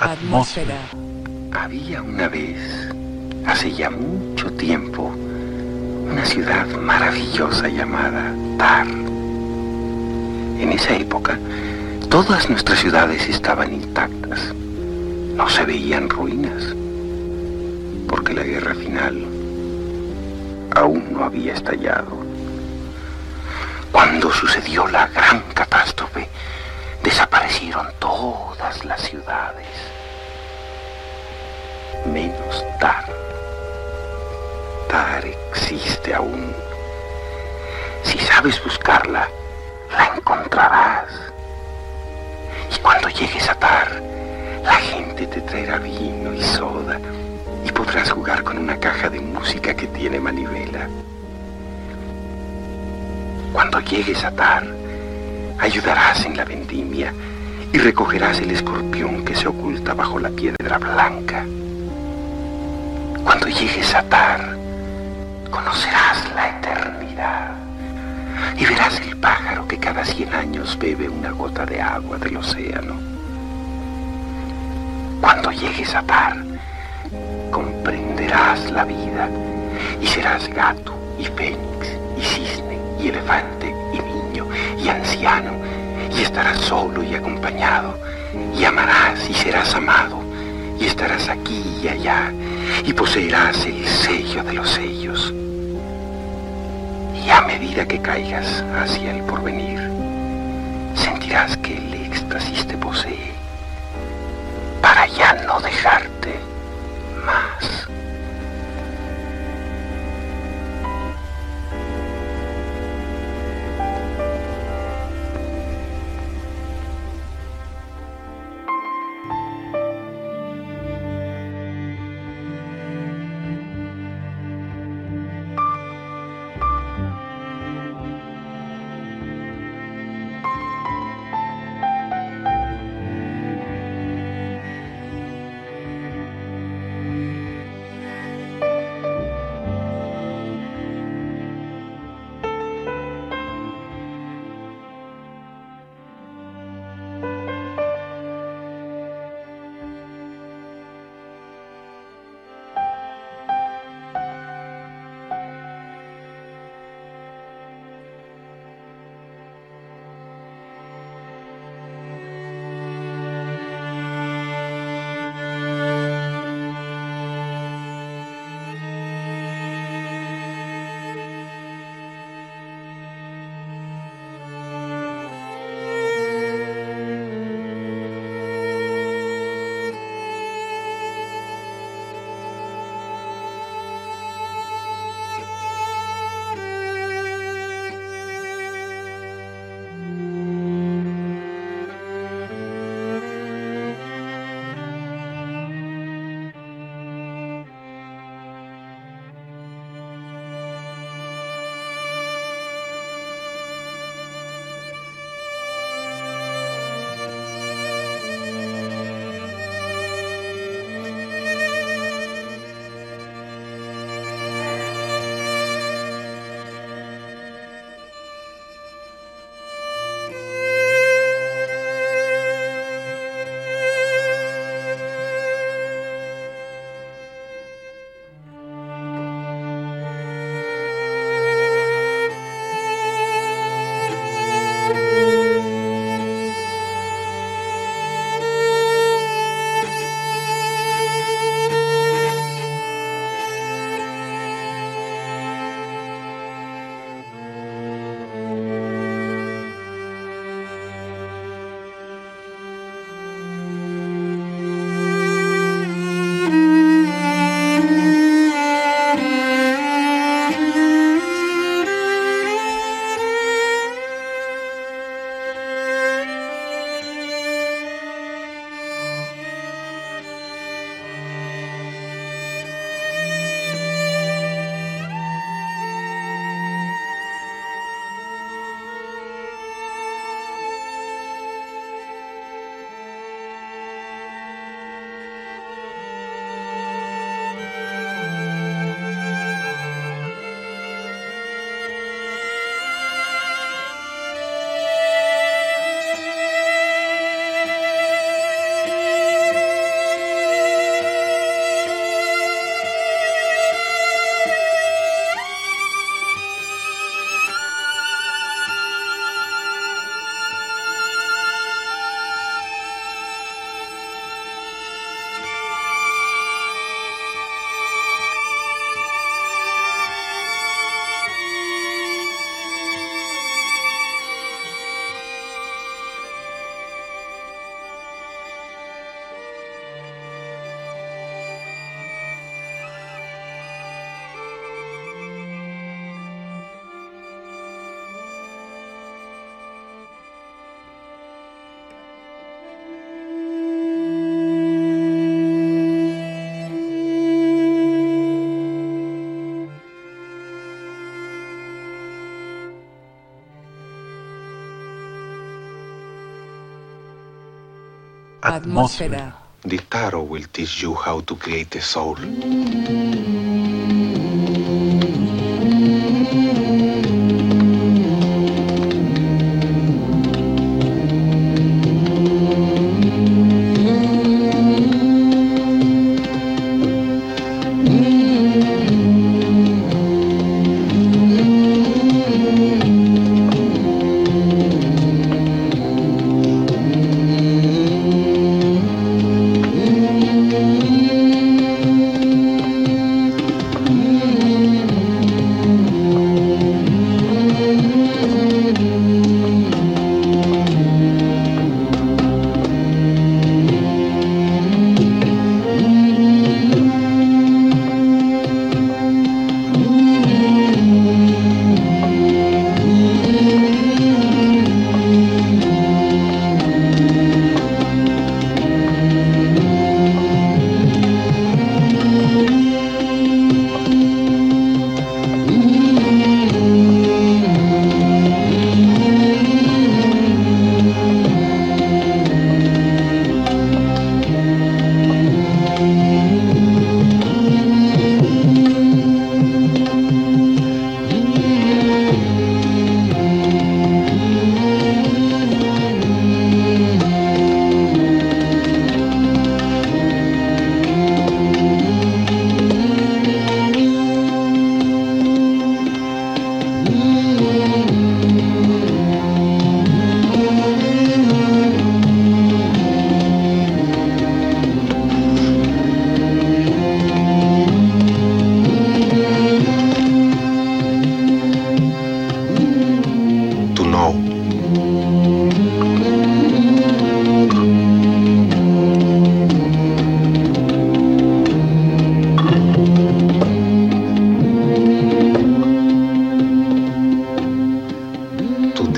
Atmósfera. Había una vez, hace ya mucho tiempo, una ciudad maravillosa llamada Tar. En esa época, todas nuestras ciudades estaban intactas. No se veían ruinas, porque la guerra final aún no había estallado. Cuando sucedió la gran catástrofe, todas las ciudades, menos Tar. Tar existe aún. Si sabes buscarla, la encontrarás. Y cuando llegues a Tar, la gente te traerá vino y soda y podrás jugar con una caja de música que tiene manivela. Cuando llegues a Tar, ayudarás en la vendimia y recogerás el escorpión que se oculta bajo la piedra blanca. Cuando llegues a Tar, conocerás la eternidad y verás el pájaro que cada cien años bebe una gota de agua del océano. Cuando llegues a Tar, comprenderás la vida y serás gato y fénix y cisne y elefante y niño y anciano y estarás solo y acompañado y amarás y serás amado y estarás aquí y allá y poseerás el sello de los sellos. Y a medida que caigas hacia el porvenir, sentirás que el éxtasis te posee para ya no dejarte Atmósfera. The tarot will teach you how to create a soul.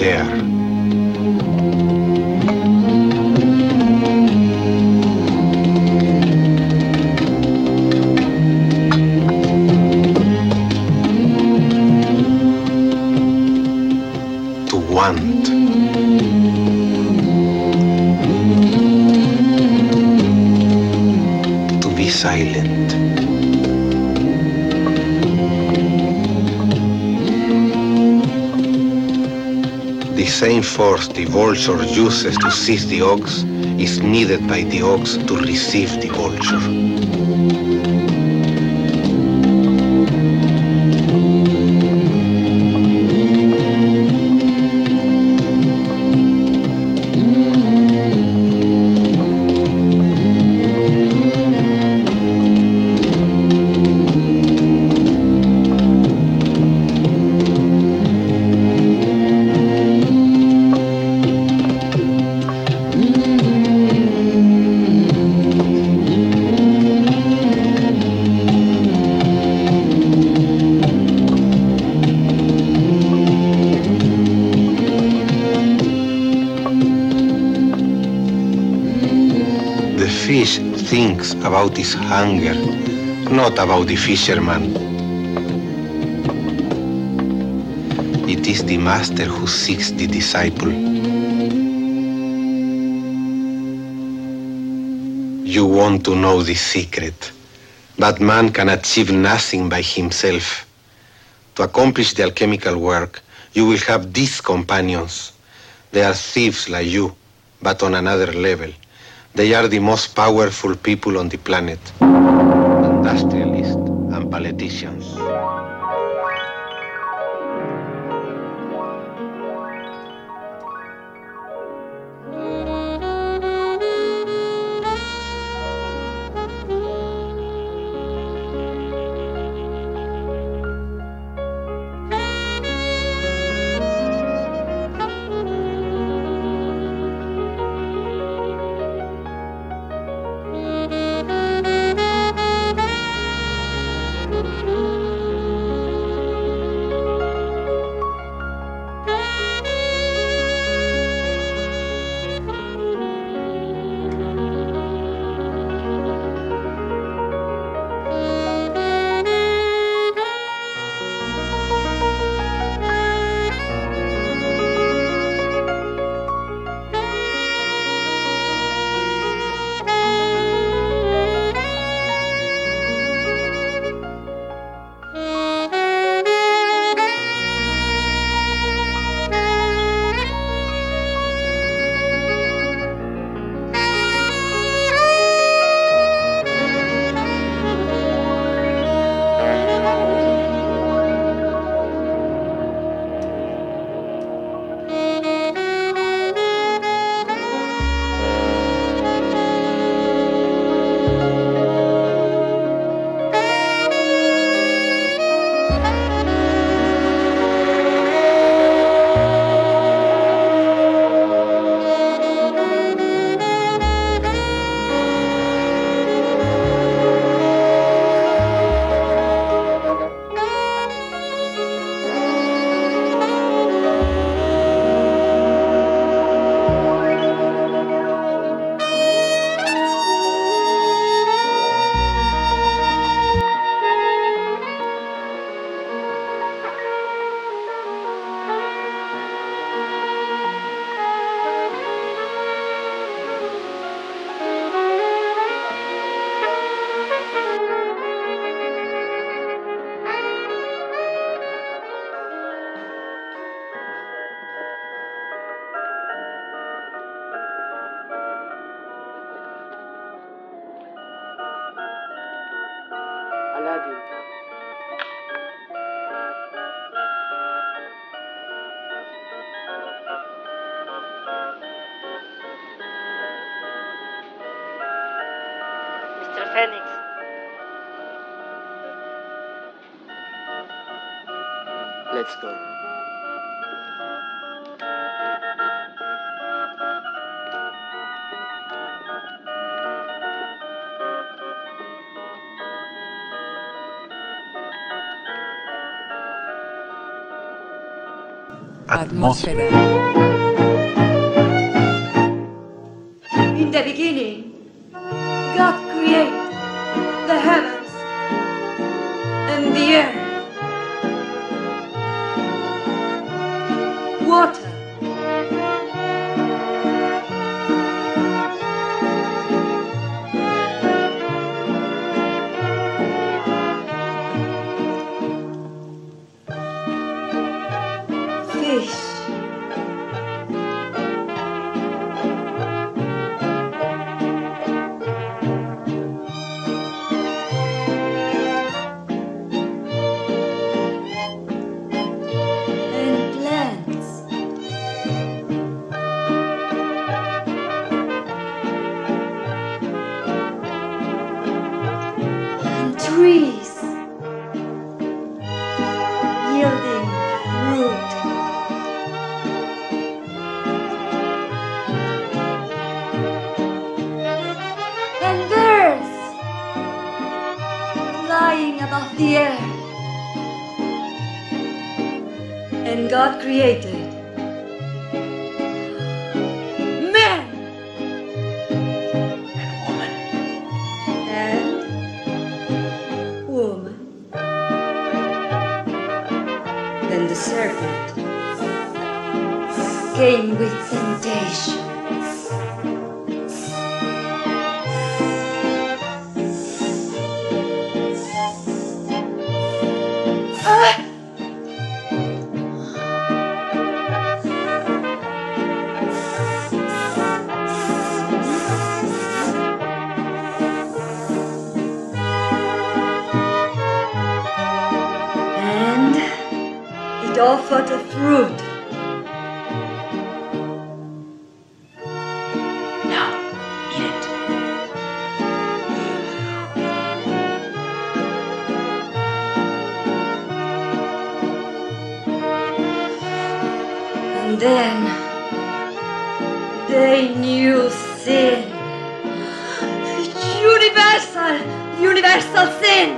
puder. Same force the vulture uses to seize the ox is needed by the ox to receive the vulture. Thinks about his hunger, not about the fisherman. It is the master who seeks the disciple. You want to know the secret, but man can achieve nothing by himself. To accomplish the alchemical work, you will have these companions. They are thieves like you, but on another level. They are the most powerful people on the planet. Industrialists and politicians. Atmósfera. In the beginning. Ah! And it offered a fruit. universal, universal sin.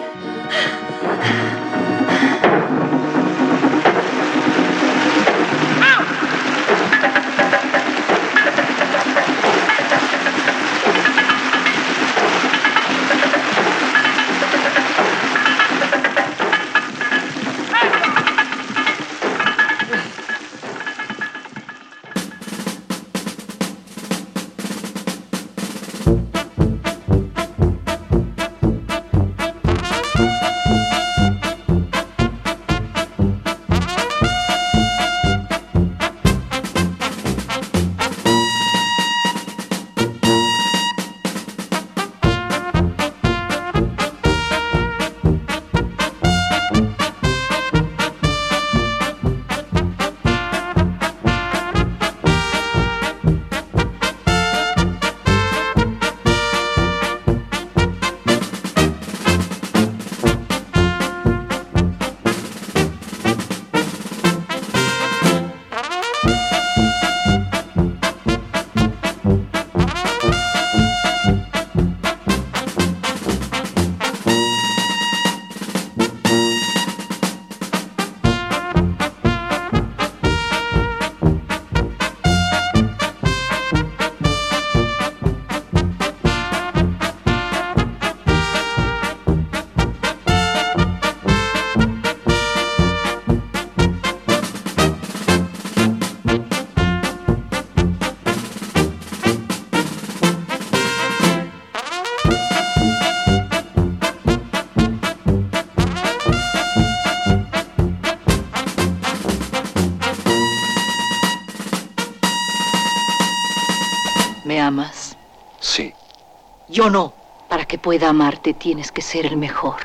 pueda amarte tienes que ser el mejor.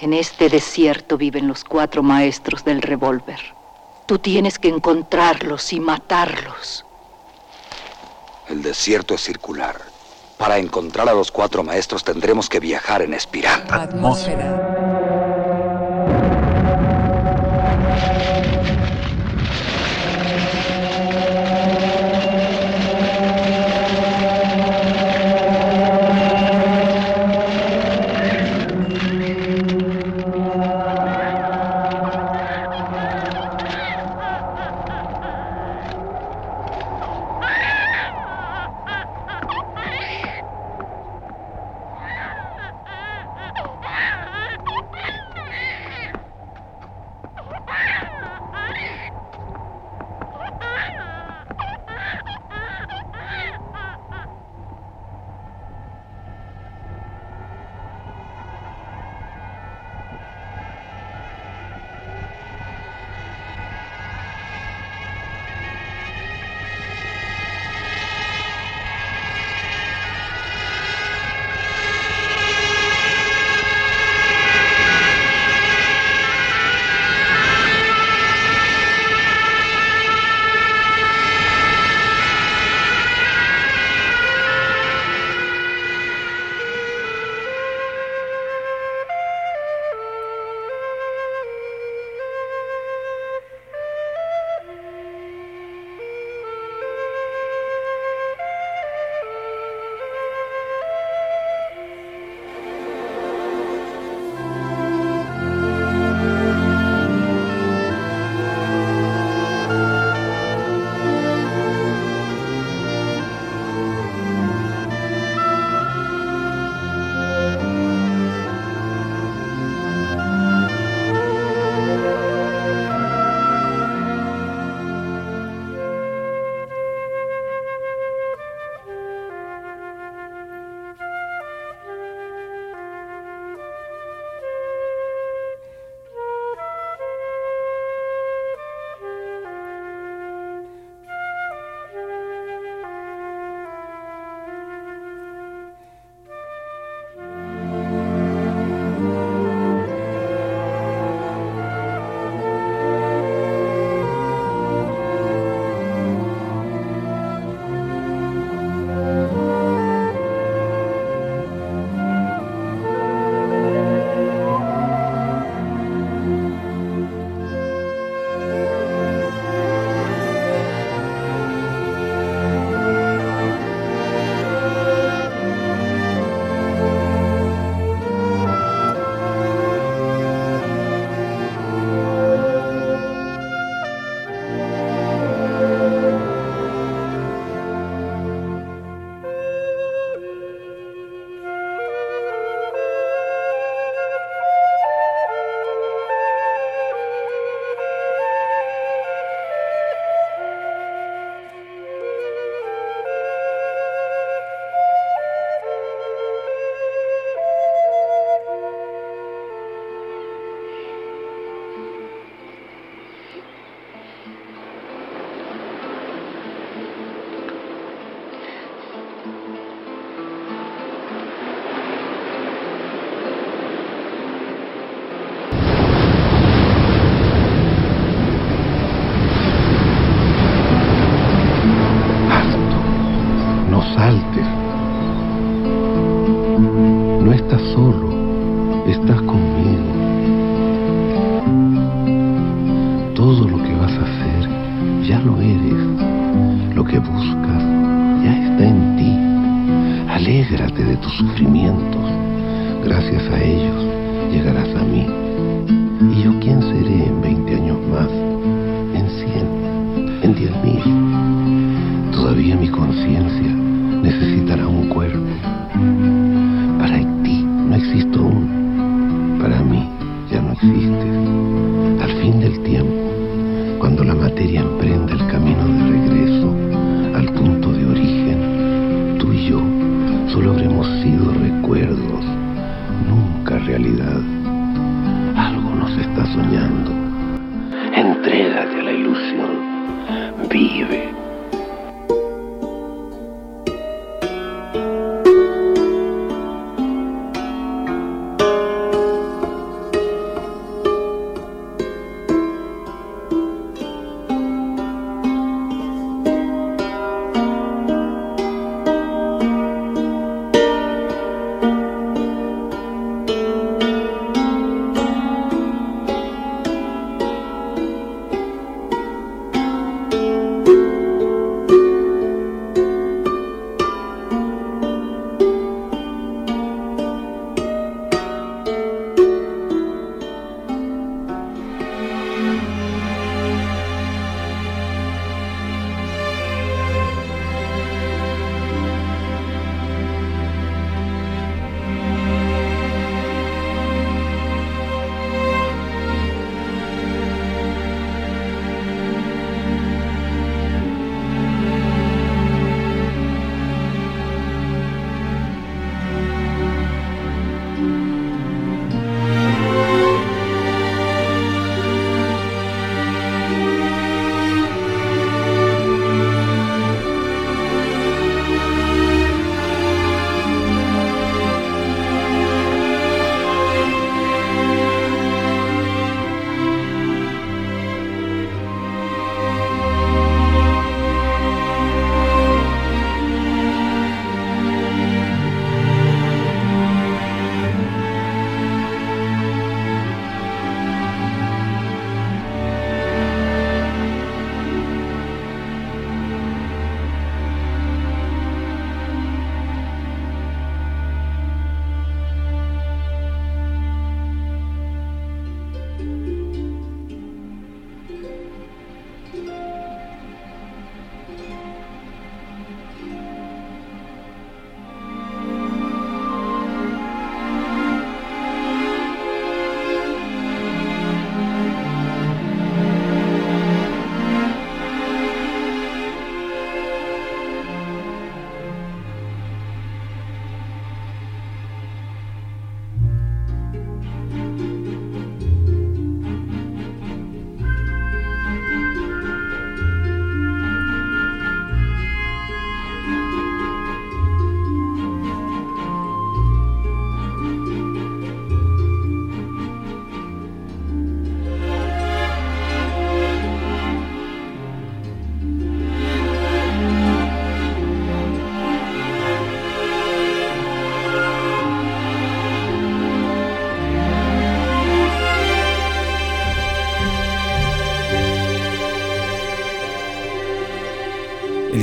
En este desierto viven los cuatro maestros del revólver. Tú tienes que encontrarlos y matarlos. El desierto es circular. Para encontrar a los cuatro maestros tendremos que viajar en espiral. Atmósfera.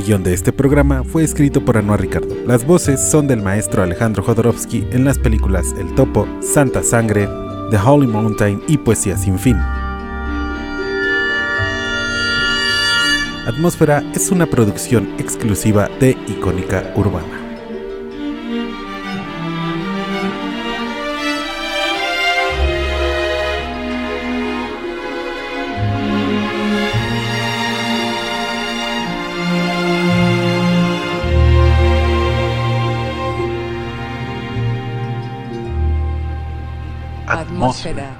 Guion de este programa fue escrito por Anuar Ricardo. Las voces son del maestro Alejandro Jodorowsky en las películas El Topo, Santa Sangre, The Holy Mountain y Poesía sin fin. Atmósfera es una producción exclusiva de Icónica Urbana. Atmósfera.